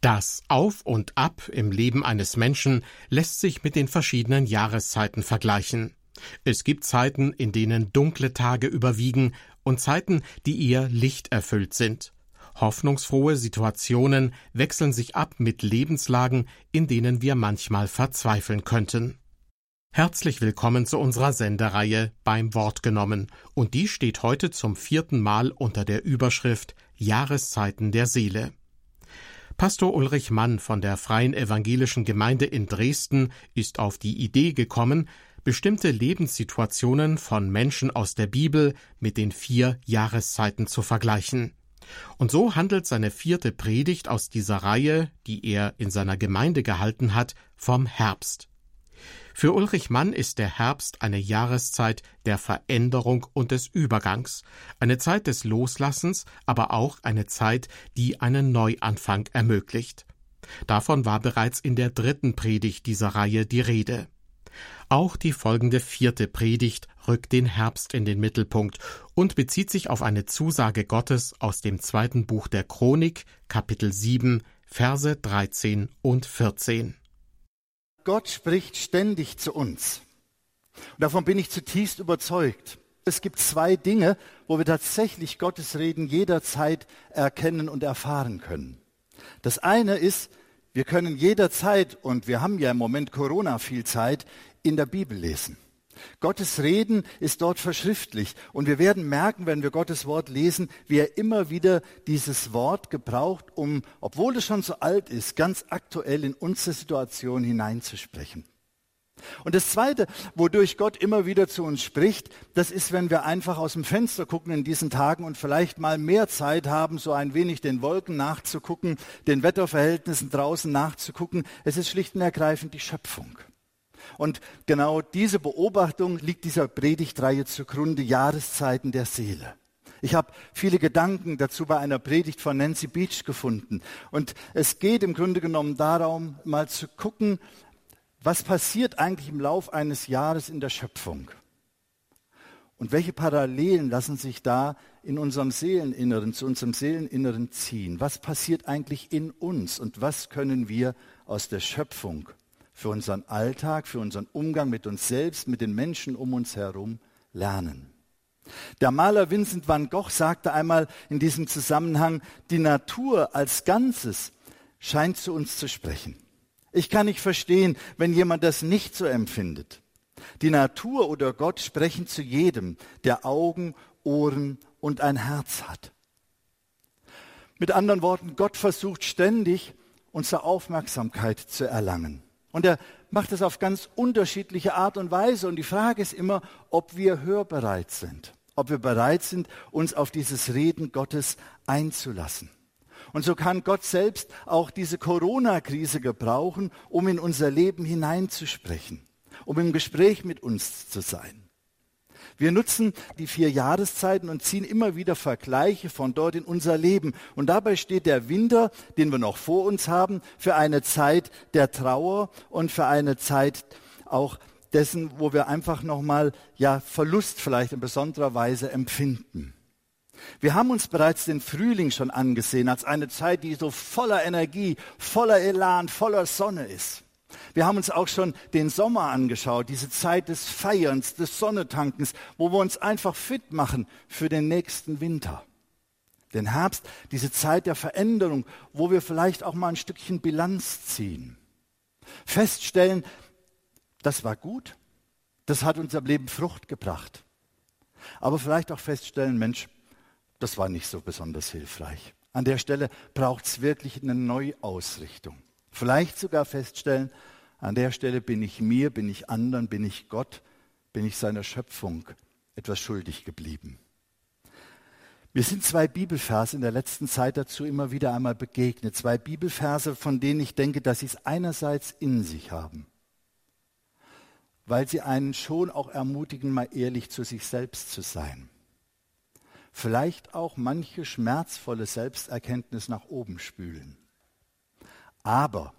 Das Auf und Ab im Leben eines Menschen lässt sich mit den verschiedenen Jahreszeiten vergleichen. Es gibt Zeiten, in denen dunkle Tage überwiegen und Zeiten, die eher lichterfüllt sind. Hoffnungsfrohe Situationen wechseln sich ab mit Lebenslagen, in denen wir manchmal verzweifeln könnten. Herzlich willkommen zu unserer Sendereihe beim Wort genommen, und die steht heute zum vierten Mal unter der Überschrift Jahreszeiten der Seele. Pastor Ulrich Mann von der Freien Evangelischen Gemeinde in Dresden ist auf die Idee gekommen, bestimmte Lebenssituationen von Menschen aus der Bibel mit den vier Jahreszeiten zu vergleichen. Und so handelt seine vierte Predigt aus dieser Reihe, die er in seiner Gemeinde gehalten hat, vom Herbst. Für Ulrich Mann ist der Herbst eine Jahreszeit der Veränderung und des Übergangs, eine Zeit des Loslassens, aber auch eine Zeit, die einen Neuanfang ermöglicht. Davon war bereits in der dritten Predigt dieser Reihe die Rede. Auch die folgende vierte Predigt rückt den Herbst in den Mittelpunkt und bezieht sich auf eine Zusage Gottes aus dem zweiten Buch der Chronik, Kapitel 7, Verse 13 und 14. Gott spricht ständig zu uns. Und davon bin ich zutiefst überzeugt. Es gibt zwei Dinge, wo wir tatsächlich Gottes Reden jederzeit erkennen und erfahren können. Das eine ist, wir können jederzeit, und wir haben ja im Moment Corona viel Zeit, in der Bibel lesen. Gottes Reden ist dort verschriftlich. Und wir werden merken, wenn wir Gottes Wort lesen, wie er immer wieder dieses Wort gebraucht, um, obwohl es schon so alt ist, ganz aktuell in unsere Situation hineinzusprechen. Und das Zweite, wodurch Gott immer wieder zu uns spricht, das ist, wenn wir einfach aus dem Fenster gucken in diesen Tagen und vielleicht mal mehr Zeit haben, so ein wenig den Wolken nachzugucken, den Wetterverhältnissen draußen nachzugucken. Es ist schlicht und ergreifend die Schöpfung. Und genau diese Beobachtung liegt dieser Predigtreihe zugrunde, Jahreszeiten der Seele. Ich habe viele Gedanken dazu bei einer Predigt von Nancy Beach gefunden. Und es geht im Grunde genommen darum, mal zu gucken, was passiert eigentlich im Lauf eines Jahres in der Schöpfung? Und welche Parallelen lassen sich da in unserem Seeleninneren, zu unserem Seeleninneren ziehen? Was passiert eigentlich in uns und was können wir aus der Schöpfung für unseren Alltag, für unseren Umgang mit uns selbst, mit den Menschen um uns herum lernen. Der Maler Vincent van Gogh sagte einmal in diesem Zusammenhang, die Natur als Ganzes scheint zu uns zu sprechen. Ich kann nicht verstehen, wenn jemand das nicht so empfindet. Die Natur oder Gott sprechen zu jedem, der Augen, Ohren und ein Herz hat. Mit anderen Worten, Gott versucht ständig, unsere Aufmerksamkeit zu erlangen. Und er macht es auf ganz unterschiedliche Art und Weise. Und die Frage ist immer, ob wir hörbereit sind, ob wir bereit sind, uns auf dieses Reden Gottes einzulassen. Und so kann Gott selbst auch diese Corona-Krise gebrauchen, um in unser Leben hineinzusprechen, um im Gespräch mit uns zu sein. Wir nutzen die vier Jahreszeiten und ziehen immer wieder Vergleiche von dort in unser Leben. Und dabei steht der Winter, den wir noch vor uns haben, für eine Zeit der Trauer und für eine Zeit auch dessen, wo wir einfach nochmal ja Verlust vielleicht in besonderer Weise empfinden. Wir haben uns bereits den Frühling schon angesehen als eine Zeit, die so voller Energie, voller Elan, voller Sonne ist. Wir haben uns auch schon den Sommer angeschaut, diese Zeit des Feierns, des Sonnetankens, wo wir uns einfach fit machen für den nächsten Winter. Den Herbst, diese Zeit der Veränderung, wo wir vielleicht auch mal ein Stückchen Bilanz ziehen. Feststellen, das war gut, das hat unser Leben Frucht gebracht. Aber vielleicht auch feststellen, Mensch, das war nicht so besonders hilfreich. An der Stelle braucht es wirklich eine Neuausrichtung. Vielleicht sogar feststellen, an der Stelle bin ich mir, bin ich anderen, bin ich Gott, bin ich seiner Schöpfung etwas schuldig geblieben. Mir sind zwei Bibelverse in der letzten Zeit dazu immer wieder einmal begegnet. Zwei Bibelverse, von denen ich denke, dass sie es einerseits in sich haben, weil sie einen schon auch ermutigen, mal ehrlich zu sich selbst zu sein. Vielleicht auch manche schmerzvolle Selbsterkenntnis nach oben spülen aber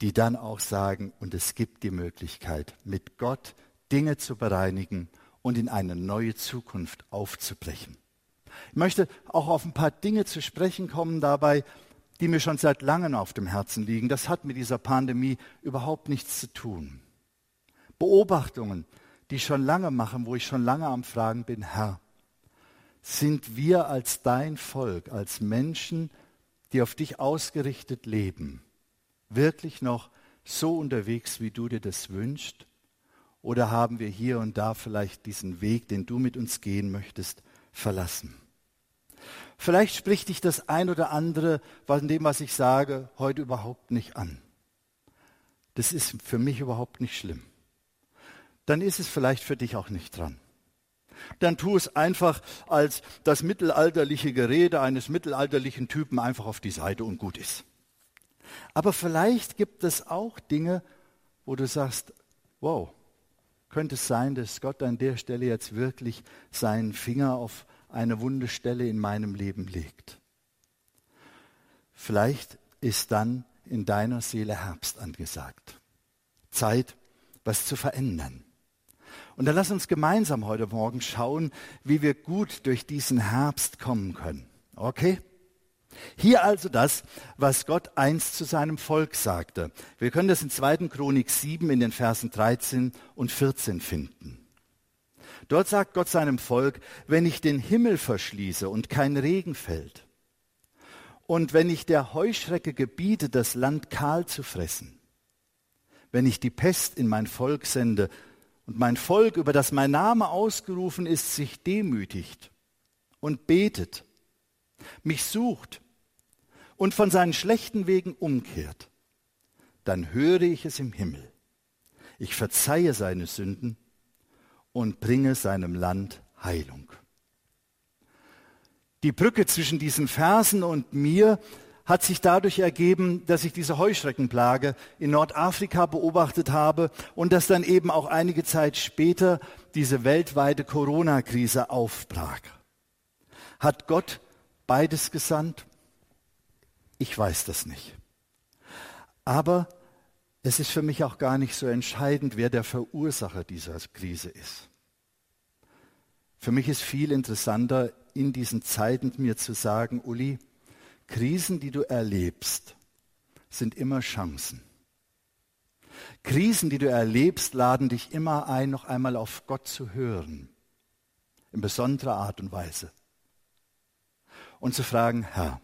die dann auch sagen, und es gibt die Möglichkeit, mit Gott Dinge zu bereinigen und in eine neue Zukunft aufzubrechen. Ich möchte auch auf ein paar Dinge zu sprechen kommen dabei, die mir schon seit langem auf dem Herzen liegen. Das hat mit dieser Pandemie überhaupt nichts zu tun. Beobachtungen, die ich schon lange mache, wo ich schon lange am Fragen bin, Herr, sind wir als dein Volk, als Menschen, die auf dich ausgerichtet leben, wirklich noch so unterwegs, wie du dir das wünschst? Oder haben wir hier und da vielleicht diesen Weg, den du mit uns gehen möchtest, verlassen? Vielleicht spricht dich das ein oder andere von dem, was ich sage, heute überhaupt nicht an. Das ist für mich überhaupt nicht schlimm. Dann ist es vielleicht für dich auch nicht dran. Dann tu es einfach als das mittelalterliche Gerede eines mittelalterlichen Typen einfach auf die Seite und gut ist. Aber vielleicht gibt es auch Dinge, wo du sagst, wow, könnte es sein, dass Gott an der Stelle jetzt wirklich seinen Finger auf eine wunde Stelle in meinem Leben legt. Vielleicht ist dann in deiner Seele Herbst angesagt. Zeit, was zu verändern. Und dann lass uns gemeinsam heute Morgen schauen, wie wir gut durch diesen Herbst kommen können. Okay? Hier also das, was Gott einst zu seinem Volk sagte. Wir können das in 2. Chronik 7 in den Versen 13 und 14 finden. Dort sagt Gott seinem Volk, wenn ich den Himmel verschließe und kein Regen fällt, und wenn ich der Heuschrecke gebiete, das Land kahl zu fressen, wenn ich die Pest in mein Volk sende und mein Volk, über das mein Name ausgerufen ist, sich demütigt und betet, mich sucht und von seinen schlechten Wegen umkehrt, dann höre ich es im Himmel. Ich verzeihe seine Sünden und bringe seinem Land Heilung. Die Brücke zwischen diesen Versen und mir hat sich dadurch ergeben, dass ich diese Heuschreckenplage in Nordafrika beobachtet habe und dass dann eben auch einige Zeit später diese weltweite Corona-Krise aufbrach. Hat Gott beides gesandt? Ich weiß das nicht. Aber es ist für mich auch gar nicht so entscheidend, wer der Verursacher dieser Krise ist. Für mich ist viel interessanter, in diesen Zeiten mir zu sagen, Uli, Krisen, die du erlebst, sind immer Chancen. Krisen, die du erlebst, laden dich immer ein, noch einmal auf Gott zu hören, in besonderer Art und Weise. Und zu fragen, Herr,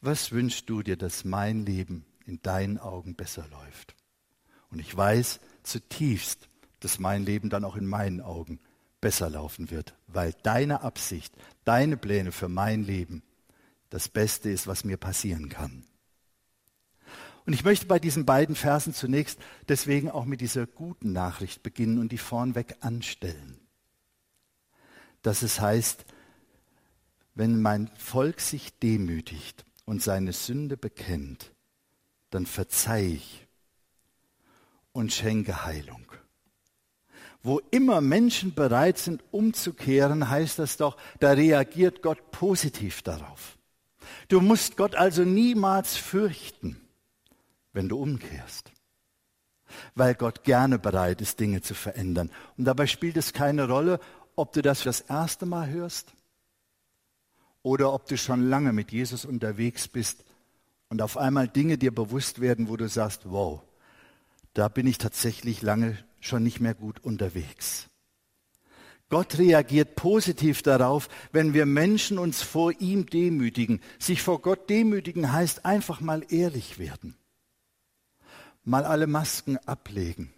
was wünschst du dir, dass mein Leben in deinen Augen besser läuft? Und ich weiß zutiefst, dass mein Leben dann auch in meinen Augen besser laufen wird, weil deine Absicht, deine Pläne für mein Leben das Beste ist, was mir passieren kann. Und ich möchte bei diesen beiden Versen zunächst deswegen auch mit dieser guten Nachricht beginnen und die vornweg anstellen. Dass es heißt, wenn mein Volk sich demütigt und seine Sünde bekennt, dann verzeih ich und schenke Heilung. Wo immer Menschen bereit sind, umzukehren, heißt das doch, da reagiert Gott positiv darauf. Du musst Gott also niemals fürchten, wenn du umkehrst, weil Gott gerne bereit ist, Dinge zu verändern. Und dabei spielt es keine Rolle, ob du das das erste Mal hörst oder ob du schon lange mit Jesus unterwegs bist und auf einmal Dinge dir bewusst werden, wo du sagst, wow, da bin ich tatsächlich lange schon nicht mehr gut unterwegs. Gott reagiert positiv darauf, wenn wir Menschen uns vor ihm demütigen. Sich vor Gott demütigen heißt einfach mal ehrlich werden. Mal alle Masken ablegen.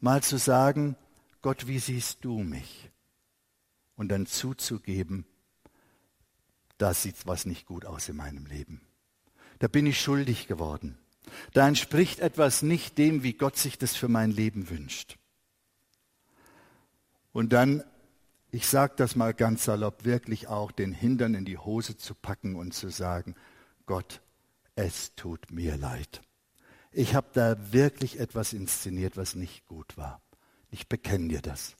Mal zu sagen, Gott, wie siehst du mich? Und dann zuzugeben, da sieht was nicht gut aus in meinem Leben. Da bin ich schuldig geworden. Da entspricht etwas nicht dem, wie Gott sich das für mein Leben wünscht. Und dann, ich sage das mal ganz salopp, wirklich auch den Hintern in die Hose zu packen und zu sagen, Gott, es tut mir leid. Ich habe da wirklich etwas inszeniert, was nicht gut war. Ich bekenne dir das.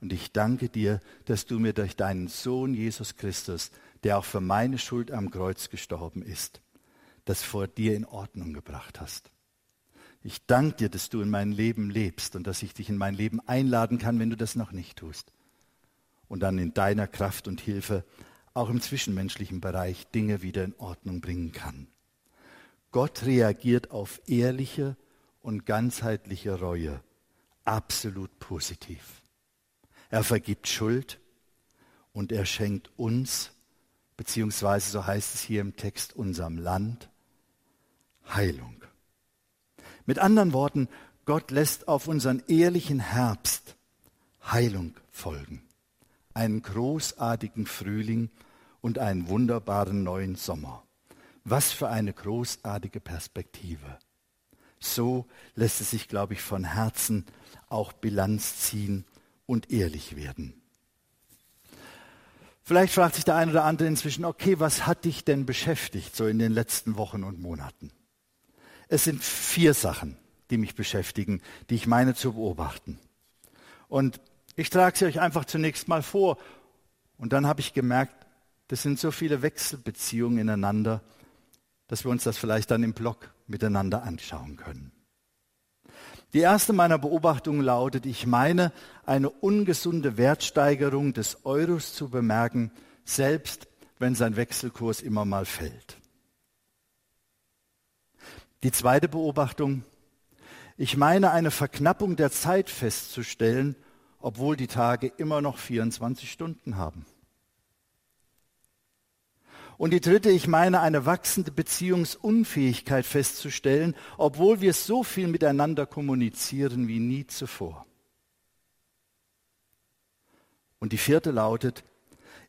Und ich danke dir, dass du mir durch deinen Sohn Jesus Christus, der auch für meine Schuld am Kreuz gestorben ist, das vor dir in Ordnung gebracht hast. Ich danke dir, dass du in meinem Leben lebst und dass ich dich in mein Leben einladen kann, wenn du das noch nicht tust. Und dann in deiner Kraft und Hilfe auch im zwischenmenschlichen Bereich Dinge wieder in Ordnung bringen kann. Gott reagiert auf ehrliche und ganzheitliche Reue absolut positiv. Er vergibt Schuld und er schenkt uns, beziehungsweise so heißt es hier im Text, unserem Land, Heilung. Mit anderen Worten, Gott lässt auf unseren ehrlichen Herbst Heilung folgen, einen großartigen Frühling und einen wunderbaren neuen Sommer. Was für eine großartige Perspektive. So lässt es sich, glaube ich, von Herzen auch Bilanz ziehen und ehrlich werden. Vielleicht fragt sich der eine oder andere inzwischen, okay, was hat dich denn beschäftigt so in den letzten Wochen und Monaten? Es sind vier Sachen, die mich beschäftigen, die ich meine zu beobachten. Und ich trage sie euch einfach zunächst mal vor. Und dann habe ich gemerkt, das sind so viele Wechselbeziehungen ineinander, dass wir uns das vielleicht dann im Blog miteinander anschauen können. Die erste meiner Beobachtungen lautet, ich meine, eine ungesunde Wertsteigerung des Euros zu bemerken, selbst wenn sein Wechselkurs immer mal fällt. Die zweite Beobachtung, ich meine, eine Verknappung der Zeit festzustellen, obwohl die Tage immer noch 24 Stunden haben. Und die dritte, ich meine, eine wachsende Beziehungsunfähigkeit festzustellen, obwohl wir so viel miteinander kommunizieren wie nie zuvor. Und die vierte lautet,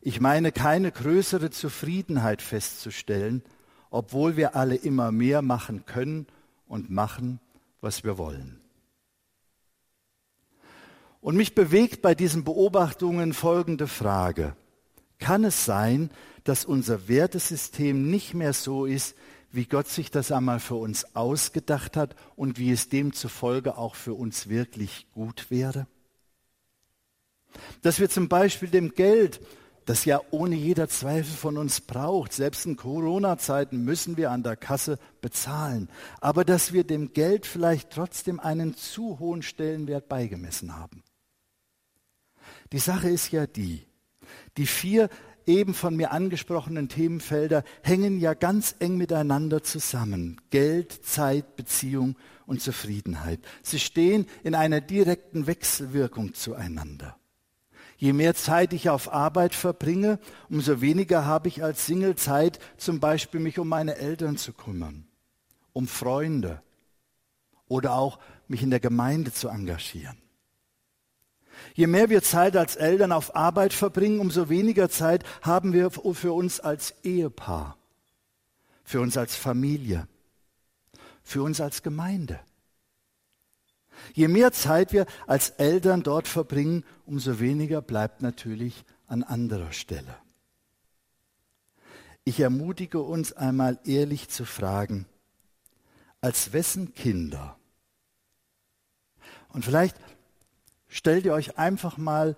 ich meine, keine größere Zufriedenheit festzustellen, obwohl wir alle immer mehr machen können und machen, was wir wollen. Und mich bewegt bei diesen Beobachtungen folgende Frage. Kann es sein, dass unser Wertesystem nicht mehr so ist, wie Gott sich das einmal für uns ausgedacht hat und wie es demzufolge auch für uns wirklich gut wäre? Dass wir zum Beispiel dem Geld, das ja ohne jeder Zweifel von uns braucht, selbst in Corona-Zeiten müssen wir an der Kasse bezahlen, aber dass wir dem Geld vielleicht trotzdem einen zu hohen Stellenwert beigemessen haben. Die Sache ist ja die, die vier eben von mir angesprochenen Themenfelder hängen ja ganz eng miteinander zusammen. Geld, Zeit, Beziehung und Zufriedenheit. Sie stehen in einer direkten Wechselwirkung zueinander. Je mehr Zeit ich auf Arbeit verbringe, umso weniger habe ich als Single Zeit, zum Beispiel mich um meine Eltern zu kümmern, um Freunde oder auch mich in der Gemeinde zu engagieren. Je mehr wir Zeit als Eltern auf Arbeit verbringen, umso weniger Zeit haben wir für uns als Ehepaar, für uns als Familie, für uns als Gemeinde. Je mehr Zeit wir als Eltern dort verbringen, umso weniger bleibt natürlich an anderer Stelle. Ich ermutige uns einmal ehrlich zu fragen, als wessen Kinder? Und vielleicht stellt ihr euch einfach mal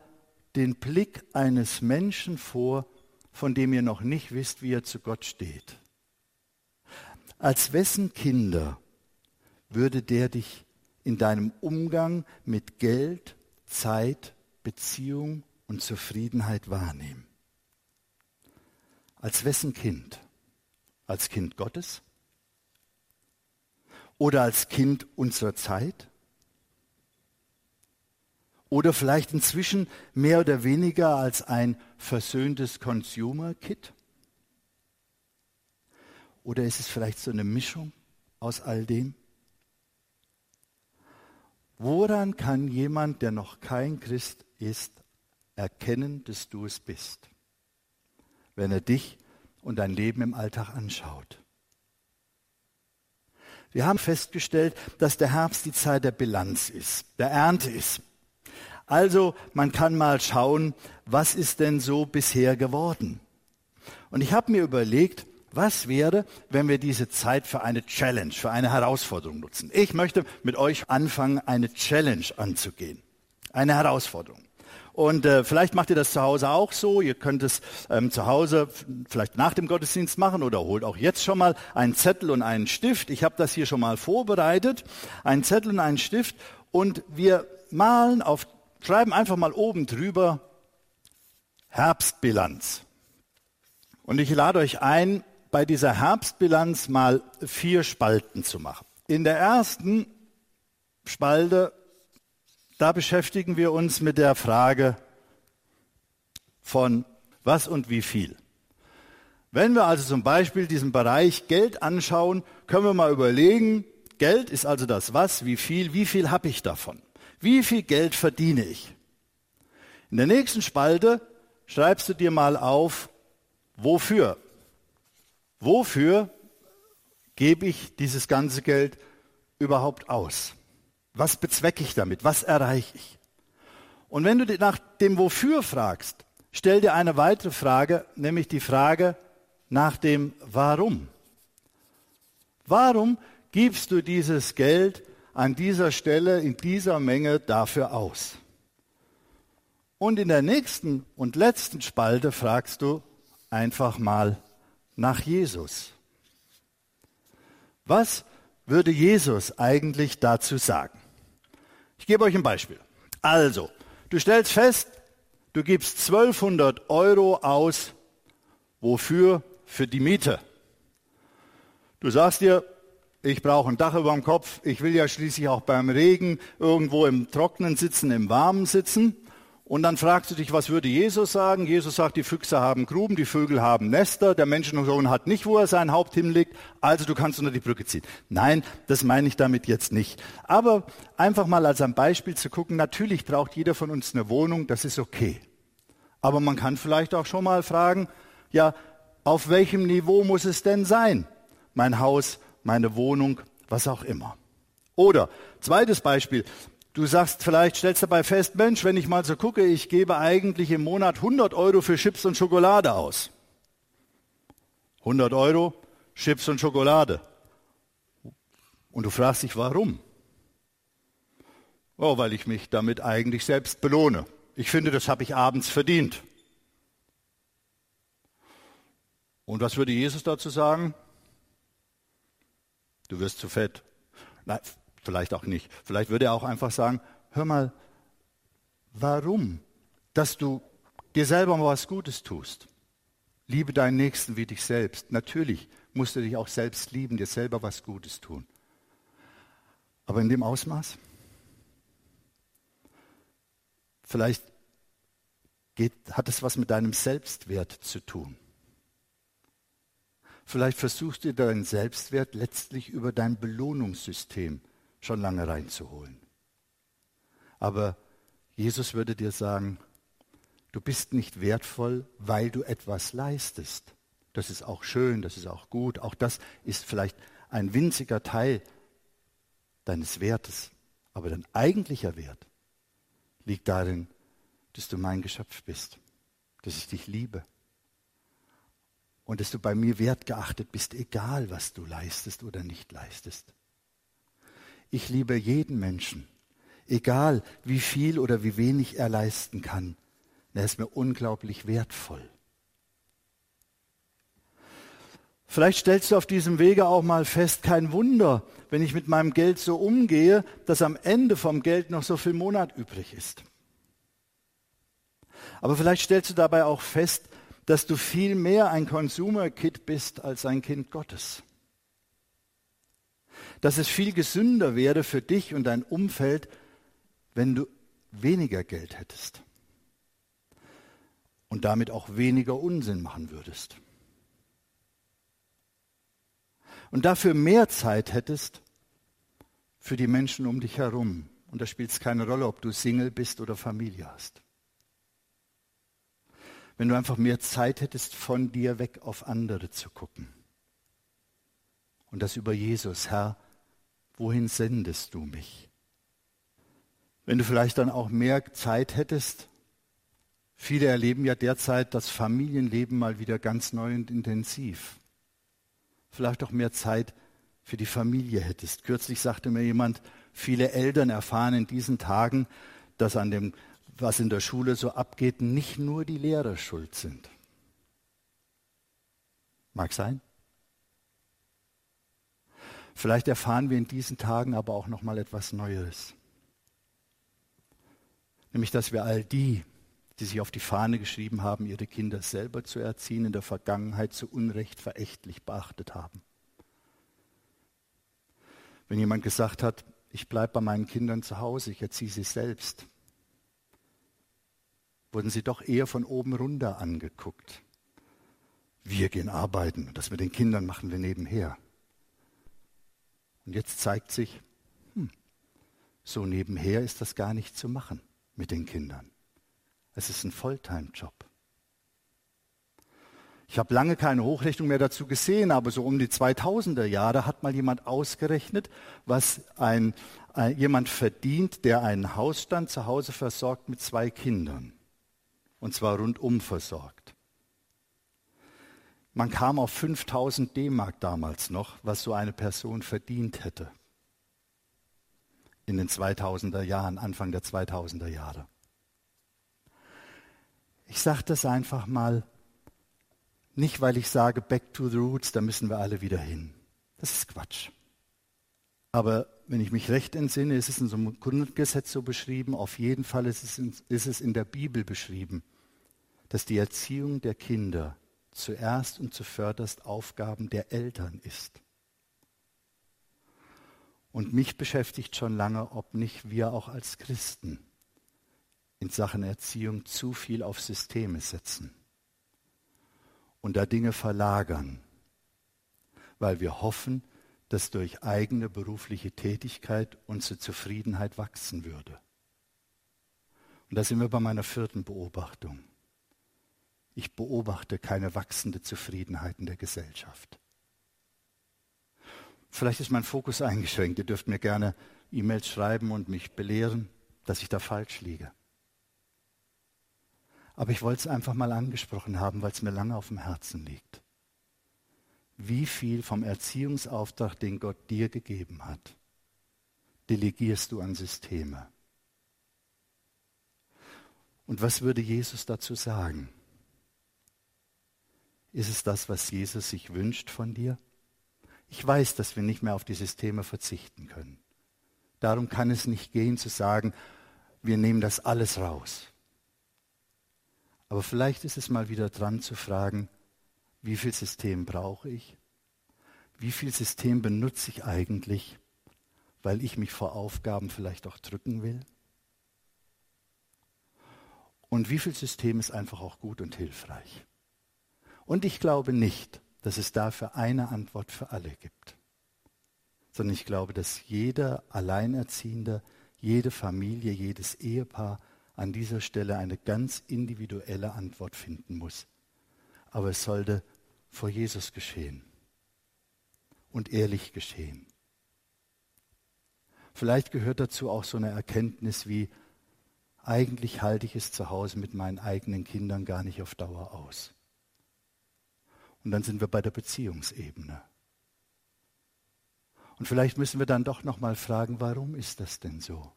den Blick eines Menschen vor, von dem ihr noch nicht wisst, wie er zu Gott steht. Als wessen Kinder würde der dich in deinem Umgang mit Geld, Zeit, Beziehung und Zufriedenheit wahrnehmen? Als wessen Kind? Als Kind Gottes? Oder als Kind unserer Zeit? Oder vielleicht inzwischen mehr oder weniger als ein versöhntes Consumer-Kit? Oder ist es vielleicht so eine Mischung aus all dem? Woran kann jemand, der noch kein Christ ist, erkennen, dass du es bist, wenn er dich und dein Leben im Alltag anschaut? Wir haben festgestellt, dass der Herbst die Zeit der Bilanz ist, der Ernte ist. Also man kann mal schauen, was ist denn so bisher geworden. Und ich habe mir überlegt, was wäre, wenn wir diese Zeit für eine Challenge, für eine Herausforderung nutzen? Ich möchte mit euch anfangen, eine Challenge anzugehen. Eine Herausforderung. Und äh, vielleicht macht ihr das zu Hause auch so. Ihr könnt es ähm, zu Hause vielleicht nach dem Gottesdienst machen oder holt auch jetzt schon mal einen Zettel und einen Stift. Ich habe das hier schon mal vorbereitet. Einen Zettel und einen Stift. Und wir malen auf schreiben einfach mal oben drüber Herbstbilanz. Und ich lade euch ein, bei dieser Herbstbilanz mal vier Spalten zu machen. In der ersten Spalte, da beschäftigen wir uns mit der Frage von was und wie viel. Wenn wir also zum Beispiel diesen Bereich Geld anschauen, können wir mal überlegen, Geld ist also das was, wie viel, wie viel habe ich davon? Wie viel Geld verdiene ich? In der nächsten Spalte schreibst du dir mal auf, wofür? Wofür gebe ich dieses ganze Geld überhaupt aus? Was bezwecke ich damit? Was erreiche ich? Und wenn du nach dem Wofür fragst, stell dir eine weitere Frage, nämlich die Frage nach dem Warum. Warum gibst du dieses Geld an dieser Stelle in dieser Menge dafür aus? Und in der nächsten und letzten Spalte fragst du einfach mal nach Jesus. Was würde Jesus eigentlich dazu sagen? Ich gebe euch ein Beispiel. Also, du stellst fest, du gibst 1200 Euro aus. Wofür? Für die Miete. Du sagst dir, ich brauche ein Dach über dem Kopf. Ich will ja schließlich auch beim Regen irgendwo im Trocknen sitzen, im Warmen sitzen. Und dann fragst du dich, was würde Jesus sagen? Jesus sagt, die Füchse haben Gruben, die Vögel haben Nester, der Menschensohn hat nicht, wo er sein Haupt hinlegt, also du kannst unter die Brücke ziehen. Nein, das meine ich damit jetzt nicht. Aber einfach mal als ein Beispiel zu gucken, natürlich braucht jeder von uns eine Wohnung, das ist okay. Aber man kann vielleicht auch schon mal fragen, ja, auf welchem Niveau muss es denn sein? Mein Haus, meine Wohnung, was auch immer. Oder zweites Beispiel, Du sagst vielleicht, stellst dabei fest, Mensch, wenn ich mal so gucke, ich gebe eigentlich im Monat 100 Euro für Chips und Schokolade aus. 100 Euro, Chips und Schokolade. Und du fragst dich, warum? Oh, weil ich mich damit eigentlich selbst belohne. Ich finde, das habe ich abends verdient. Und was würde Jesus dazu sagen? Du wirst zu fett. Nein, Vielleicht auch nicht. Vielleicht würde er auch einfach sagen, hör mal, warum? Dass du dir selber mal was Gutes tust. Liebe deinen Nächsten wie dich selbst. Natürlich musst du dich auch selbst lieben, dir selber was Gutes tun. Aber in dem Ausmaß? Vielleicht geht, hat es was mit deinem Selbstwert zu tun. Vielleicht versuchst du deinen Selbstwert letztlich über dein Belohnungssystem schon lange reinzuholen. Aber Jesus würde dir sagen, du bist nicht wertvoll, weil du etwas leistest. Das ist auch schön, das ist auch gut, auch das ist vielleicht ein winziger Teil deines Wertes. Aber dein eigentlicher Wert liegt darin, dass du mein Geschöpf bist, dass ich dich liebe und dass du bei mir wertgeachtet bist, egal was du leistest oder nicht leistest. Ich liebe jeden Menschen, egal wie viel oder wie wenig er leisten kann. Er ist mir unglaublich wertvoll. Vielleicht stellst du auf diesem Wege auch mal fest, kein Wunder, wenn ich mit meinem Geld so umgehe, dass am Ende vom Geld noch so viel Monat übrig ist. Aber vielleicht stellst du dabei auch fest, dass du viel mehr ein Consumer-Kit bist als ein Kind Gottes dass es viel gesünder wäre für dich und dein Umfeld, wenn du weniger Geld hättest und damit auch weniger Unsinn machen würdest. Und dafür mehr Zeit hättest für die Menschen um dich herum. Und da spielt es keine Rolle, ob du Single bist oder Familie hast. Wenn du einfach mehr Zeit hättest, von dir weg auf andere zu gucken. Und das über Jesus, Herr, wohin sendest du mich? Wenn du vielleicht dann auch mehr Zeit hättest, viele erleben ja derzeit das Familienleben mal wieder ganz neu und intensiv. Vielleicht auch mehr Zeit für die Familie hättest. Kürzlich sagte mir jemand, viele Eltern erfahren in diesen Tagen, dass an dem, was in der Schule so abgeht, nicht nur die Lehrer schuld sind. Mag sein? Vielleicht erfahren wir in diesen Tagen aber auch noch mal etwas Neues. Nämlich, dass wir all die, die sich auf die Fahne geschrieben haben, ihre Kinder selber zu erziehen, in der Vergangenheit zu Unrecht verächtlich beachtet haben. Wenn jemand gesagt hat, ich bleibe bei meinen Kindern zu Hause, ich erziehe sie selbst, wurden sie doch eher von oben runter angeguckt. Wir gehen arbeiten, das mit den Kindern machen wir nebenher. Und jetzt zeigt sich, hm, so nebenher ist das gar nicht zu machen mit den Kindern. Es ist ein Volltime-Job. Ich habe lange keine Hochrechnung mehr dazu gesehen, aber so um die 2000er Jahre hat mal jemand ausgerechnet, was ein, ein, jemand verdient, der einen Hausstand zu Hause versorgt mit zwei Kindern. Und zwar rundum versorgt. Man kam auf 5000 D-Mark damals noch, was so eine Person verdient hätte. In den 2000er Jahren, Anfang der 2000er Jahre. Ich sage das einfach mal, nicht weil ich sage, back to the roots, da müssen wir alle wieder hin. Das ist Quatsch. Aber wenn ich mich recht entsinne, ist es in so einem Grundgesetz so beschrieben, auf jeden Fall ist es in, ist es in der Bibel beschrieben, dass die Erziehung der Kinder zuerst und zuvörderst Aufgaben der Eltern ist. Und mich beschäftigt schon lange, ob nicht wir auch als Christen in Sachen Erziehung zu viel auf Systeme setzen und da Dinge verlagern, weil wir hoffen, dass durch eigene berufliche Tätigkeit unsere Zufriedenheit wachsen würde. Und da sind wir bei meiner vierten Beobachtung. Ich beobachte keine wachsende Zufriedenheit in der Gesellschaft. Vielleicht ist mein Fokus eingeschränkt. Ihr dürft mir gerne E-Mails schreiben und mich belehren, dass ich da falsch liege. Aber ich wollte es einfach mal angesprochen haben, weil es mir lange auf dem Herzen liegt. Wie viel vom Erziehungsauftrag, den Gott dir gegeben hat, delegierst du an Systeme? Und was würde Jesus dazu sagen? Ist es das, was Jesus sich wünscht von dir? Ich weiß, dass wir nicht mehr auf die Systeme verzichten können. Darum kann es nicht gehen zu sagen, wir nehmen das alles raus. Aber vielleicht ist es mal wieder dran zu fragen, wie viel System brauche ich? Wie viel System benutze ich eigentlich, weil ich mich vor Aufgaben vielleicht auch drücken will? Und wie viel System ist einfach auch gut und hilfreich? Und ich glaube nicht, dass es dafür eine Antwort für alle gibt, sondern ich glaube, dass jeder Alleinerziehende, jede Familie, jedes Ehepaar an dieser Stelle eine ganz individuelle Antwort finden muss. Aber es sollte vor Jesus geschehen und ehrlich geschehen. Vielleicht gehört dazu auch so eine Erkenntnis wie, eigentlich halte ich es zu Hause mit meinen eigenen Kindern gar nicht auf Dauer aus. Und dann sind wir bei der Beziehungsebene. Und vielleicht müssen wir dann doch noch mal fragen, warum ist das denn so?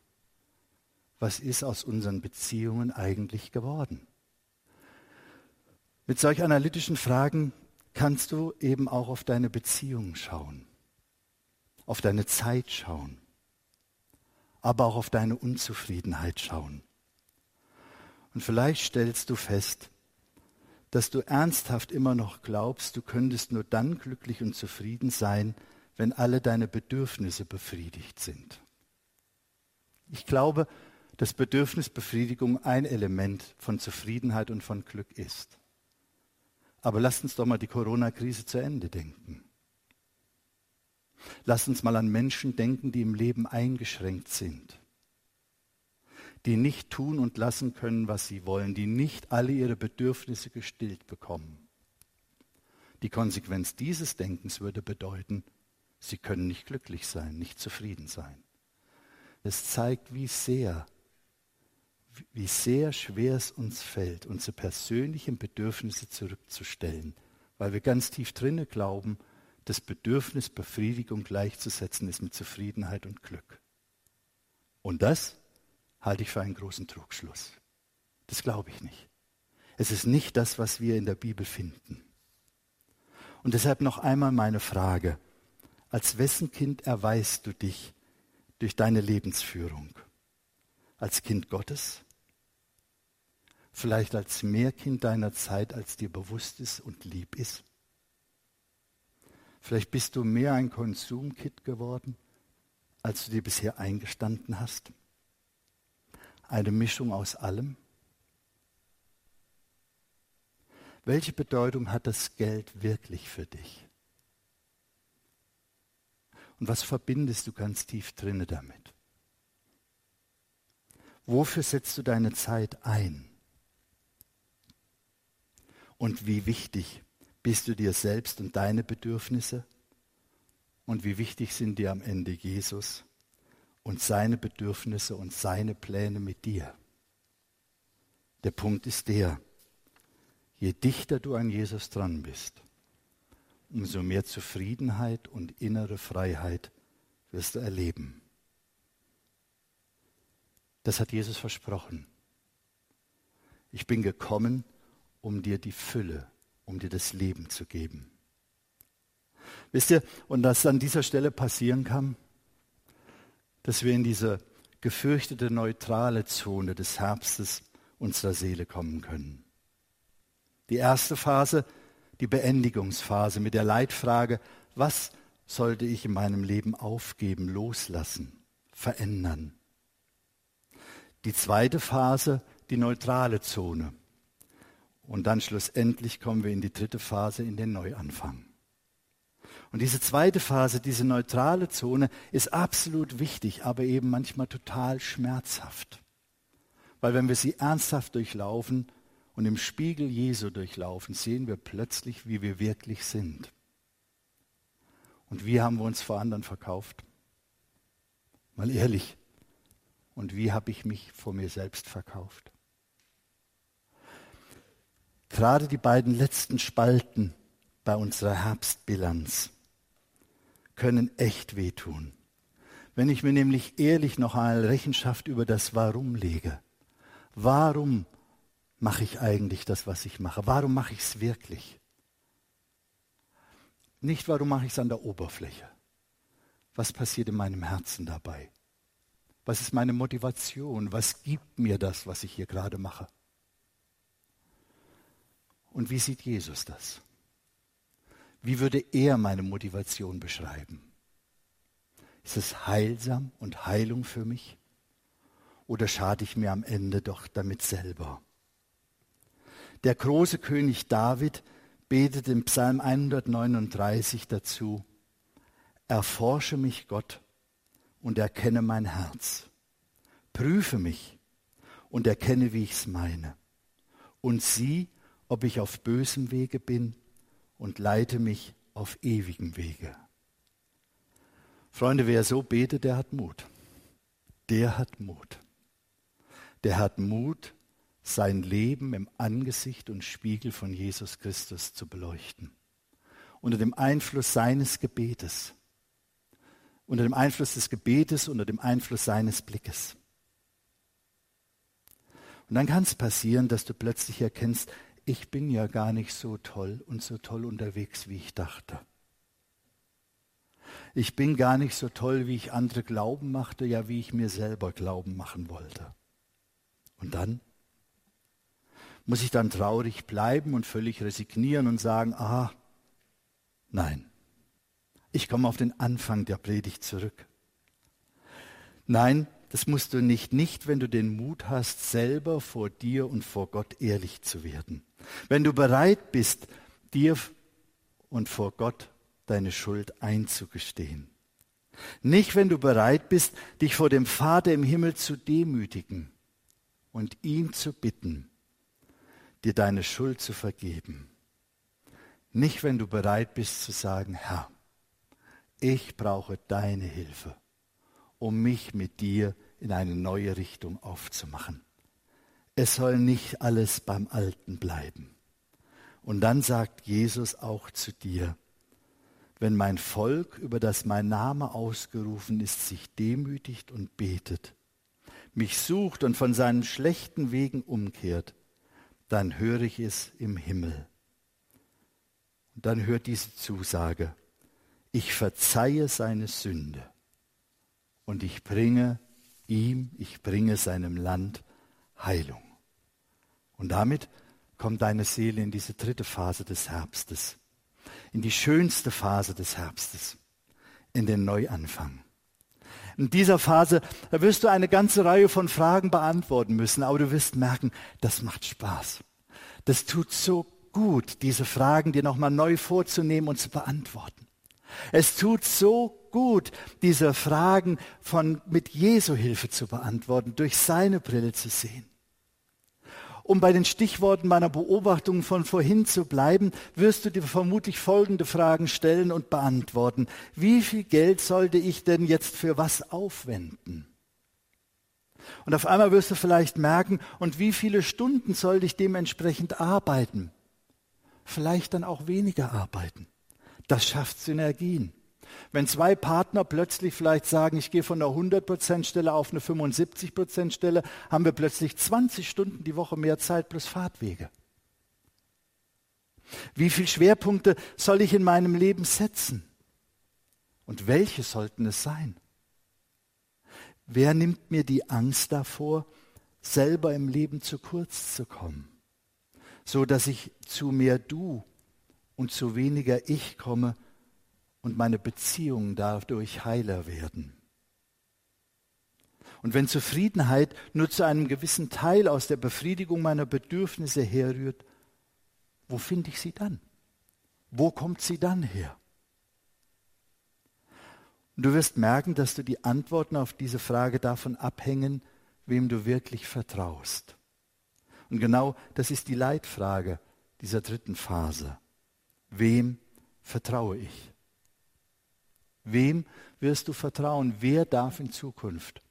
was ist aus unseren Beziehungen eigentlich geworden? Mit solch analytischen Fragen kannst du eben auch auf deine Beziehungen schauen, auf deine Zeit schauen, aber auch auf deine Unzufriedenheit schauen. Und vielleicht stellst du fest, dass du ernsthaft immer noch glaubst, du könntest nur dann glücklich und zufrieden sein, wenn alle deine Bedürfnisse befriedigt sind. Ich glaube, dass Bedürfnisbefriedigung ein Element von Zufriedenheit und von Glück ist. Aber lasst uns doch mal die Corona-Krise zu Ende denken. Lasst uns mal an Menschen denken, die im Leben eingeschränkt sind, die nicht tun und lassen können, was sie wollen, die nicht alle ihre Bedürfnisse gestillt bekommen. Die Konsequenz dieses Denkens würde bedeuten, sie können nicht glücklich sein, nicht zufrieden sein. Es zeigt, wie sehr wie sehr schwer es uns fällt, unsere persönlichen Bedürfnisse zurückzustellen, weil wir ganz tief drinne glauben, das Bedürfnis Befriedigung gleichzusetzen ist mit Zufriedenheit und Glück. Und das halte ich für einen großen Trugschluss. Das glaube ich nicht. Es ist nicht das, was wir in der Bibel finden. Und deshalb noch einmal meine Frage. Als wessen Kind erweist du dich durch deine Lebensführung? Als Kind Gottes Vielleicht als Mehrkind deiner Zeit, als dir bewusst ist und lieb ist? Vielleicht bist du mehr ein Konsumkit geworden, als du dir bisher eingestanden hast? Eine Mischung aus allem? Welche Bedeutung hat das Geld wirklich für dich? Und was verbindest du ganz tief drinne damit? Wofür setzt du deine Zeit ein? Und wie wichtig bist du dir selbst und deine Bedürfnisse? Und wie wichtig sind dir am Ende Jesus und seine Bedürfnisse und seine Pläne mit dir? Der Punkt ist der, je dichter du an Jesus dran bist, umso mehr Zufriedenheit und innere Freiheit wirst du erleben. Das hat Jesus versprochen. Ich bin gekommen, um dir die Fülle, um dir das Leben zu geben. Wisst ihr, und dass an dieser Stelle passieren kann, dass wir in diese gefürchtete neutrale Zone des Herbstes unserer Seele kommen können. Die erste Phase, die Beendigungsphase mit der Leitfrage, was sollte ich in meinem Leben aufgeben, loslassen, verändern? Die zweite Phase, die neutrale Zone. Und dann schlussendlich kommen wir in die dritte Phase, in den Neuanfang. Und diese zweite Phase, diese neutrale Zone, ist absolut wichtig, aber eben manchmal total schmerzhaft. Weil wenn wir sie ernsthaft durchlaufen, und im Spiegel Jesu durchlaufen, sehen wir plötzlich, wie wir wirklich sind. Und wie haben wir uns vor anderen verkauft? Mal ehrlich. Und wie habe ich mich vor mir selbst verkauft? Gerade die beiden letzten Spalten bei unserer Herbstbilanz können echt wehtun. Wenn ich mir nämlich ehrlich noch einmal Rechenschaft über das Warum lege. Warum mache ich eigentlich das, was ich mache? Warum mache ich es wirklich? Nicht, warum mache ich es an der Oberfläche? Was passiert in meinem Herzen dabei? Was ist meine Motivation? Was gibt mir das, was ich hier gerade mache? Und wie sieht Jesus das? Wie würde er meine Motivation beschreiben? Ist es heilsam und Heilung für mich? Oder schade ich mir am Ende doch damit selber? Der große König David betet im Psalm 139 dazu, Erforsche mich, Gott, und erkenne mein Herz. Prüfe mich und erkenne, wie ich's meine. Und sieh, ob ich auf bösem Wege bin und leite mich auf ewigem Wege. Freunde, wer so betet, der hat Mut. Der hat Mut. Der hat Mut, sein Leben im Angesicht und Spiegel von Jesus Christus zu beleuchten. Unter dem Einfluss seines Gebetes. Unter dem Einfluss des Gebetes, unter dem Einfluss seines Blickes. Und dann kann es passieren, dass du plötzlich erkennst, ich bin ja gar nicht so toll und so toll unterwegs, wie ich dachte. Ich bin gar nicht so toll, wie ich andere glauben machte, ja wie ich mir selber glauben machen wollte. Und dann muss ich dann traurig bleiben und völlig resignieren und sagen, ah, nein, ich komme auf den Anfang der Predigt zurück. Nein, das musst du nicht, nicht wenn du den Mut hast, selber vor dir und vor Gott ehrlich zu werden. Wenn du bereit bist, dir und vor Gott deine Schuld einzugestehen. Nicht, wenn du bereit bist, dich vor dem Vater im Himmel zu demütigen und ihn zu bitten, dir deine Schuld zu vergeben. Nicht, wenn du bereit bist zu sagen, Herr, ich brauche deine Hilfe, um mich mit dir in eine neue Richtung aufzumachen. Es soll nicht alles beim Alten bleiben. Und dann sagt Jesus auch zu dir, wenn mein Volk, über das mein Name ausgerufen ist, sich demütigt und betet, mich sucht und von seinen schlechten Wegen umkehrt, dann höre ich es im Himmel. Und dann hört diese Zusage, ich verzeihe seine Sünde und ich bringe ihm, ich bringe seinem Land Heilung. Und damit kommt deine Seele in diese dritte Phase des Herbstes, in die schönste Phase des Herbstes, in den Neuanfang. In dieser Phase, wirst du eine ganze Reihe von Fragen beantworten müssen, aber du wirst merken, das macht Spaß. Das tut so gut, diese Fragen dir nochmal neu vorzunehmen und zu beantworten. Es tut so gut, diese Fragen von, mit Jesu Hilfe zu beantworten, durch seine Brille zu sehen. Um bei den Stichworten meiner Beobachtungen von vorhin zu bleiben, wirst du dir vermutlich folgende Fragen stellen und beantworten. Wie viel Geld sollte ich denn jetzt für was aufwenden? Und auf einmal wirst du vielleicht merken, und wie viele Stunden sollte ich dementsprechend arbeiten? Vielleicht dann auch weniger arbeiten. Das schafft Synergien. Wenn zwei Partner plötzlich vielleicht sagen, ich gehe von einer 100% Stelle auf eine 75% Stelle, haben wir plötzlich 20 Stunden die Woche mehr Zeit plus Fahrtwege. Wie viele Schwerpunkte soll ich in meinem Leben setzen? Und welche sollten es sein? Wer nimmt mir die Angst davor, selber im Leben zu kurz zu kommen, so dass ich zu mehr du und zu weniger ich komme und meine Beziehungen dadurch heiler werden. Und wenn Zufriedenheit nur zu einem gewissen Teil aus der Befriedigung meiner Bedürfnisse herrührt, wo finde ich sie dann? Wo kommt sie dann her? Und du wirst merken, dass du die Antworten auf diese Frage davon abhängen, wem du wirklich vertraust. Und genau das ist die Leitfrage dieser dritten Phase. Wem vertraue ich? Wem wirst du vertrauen? Wer darf in Zukunft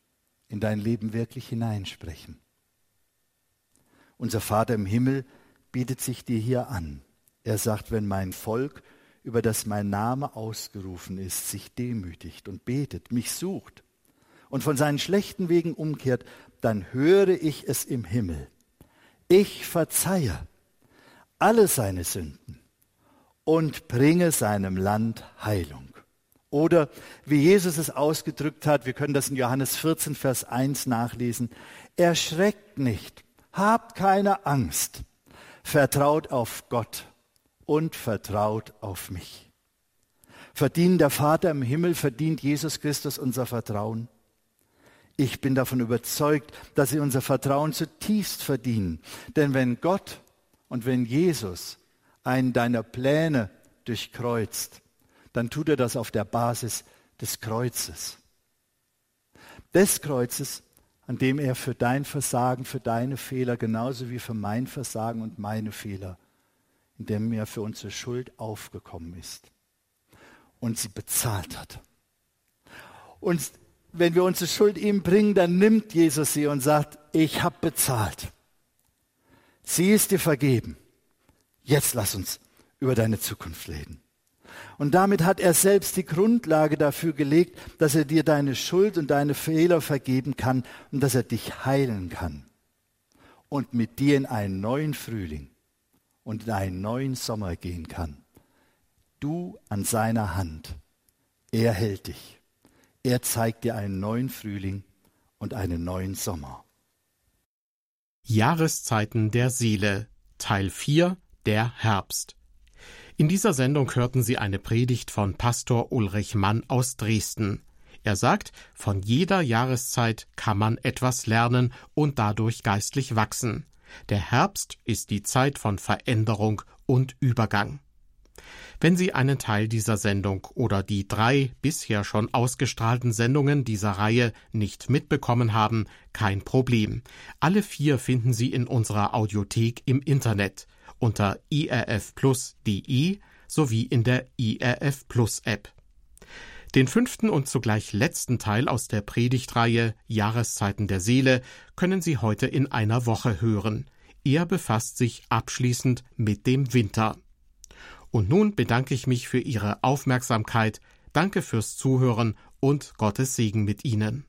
in dein Leben wirklich hineinsprechen? Unser Vater im Himmel bietet sich dir hier an. Er sagt, wenn mein Volk, über das mein Name ausgerufen ist, sich demütigt und betet, mich sucht und von seinen schlechten Wegen umkehrt, dann höre ich es im Himmel. Ich verzeihe alle seine Sünden und bringe seinem Land Heilung. Oder wie Jesus es ausgedrückt hat, wir können das in Johannes 14, Vers 1 nachlesen, erschreckt nicht, habt keine Angst, vertraut auf Gott und vertraut auf mich. Verdient der Vater im Himmel, verdient Jesus Christus unser Vertrauen? Ich bin davon überzeugt, dass sie unser Vertrauen zutiefst verdienen. Denn wenn Gott und wenn Jesus einen deiner Pläne durchkreuzt, dann tut er das auf der Basis des Kreuzes. Des Kreuzes, an dem er für dein Versagen, für deine Fehler, genauso wie für mein Versagen und meine Fehler, in dem er für unsere Schuld aufgekommen ist und sie bezahlt hat. Und wenn wir unsere Schuld ihm bringen, dann nimmt Jesus sie und sagt, ich habe bezahlt. Sie ist dir vergeben. Jetzt lass uns über deine Zukunft reden. Und damit hat er selbst die Grundlage dafür gelegt, dass er dir deine Schuld und deine Fehler vergeben kann und dass er dich heilen kann. Und mit dir in einen neuen Frühling und in einen neuen Sommer gehen kann. Du an seiner Hand. Er hält dich. Er zeigt dir einen neuen Frühling und einen neuen Sommer. Jahreszeiten der Seele Teil 4 Der Herbst in dieser Sendung hörten Sie eine Predigt von Pastor Ulrich Mann aus Dresden. Er sagt, von jeder Jahreszeit kann man etwas lernen und dadurch geistlich wachsen. Der Herbst ist die Zeit von Veränderung und Übergang. Wenn Sie einen Teil dieser Sendung oder die drei bisher schon ausgestrahlten Sendungen dieser Reihe nicht mitbekommen haben, kein Problem. Alle vier finden Sie in unserer Audiothek im Internet unter irfplus.de sowie in der IRF Plus App. Den fünften und zugleich letzten Teil aus der Predigtreihe Jahreszeiten der Seele können Sie heute in einer Woche hören. Er befasst sich abschließend mit dem Winter. Und nun bedanke ich mich für Ihre Aufmerksamkeit, danke fürs Zuhören und Gottes Segen mit Ihnen.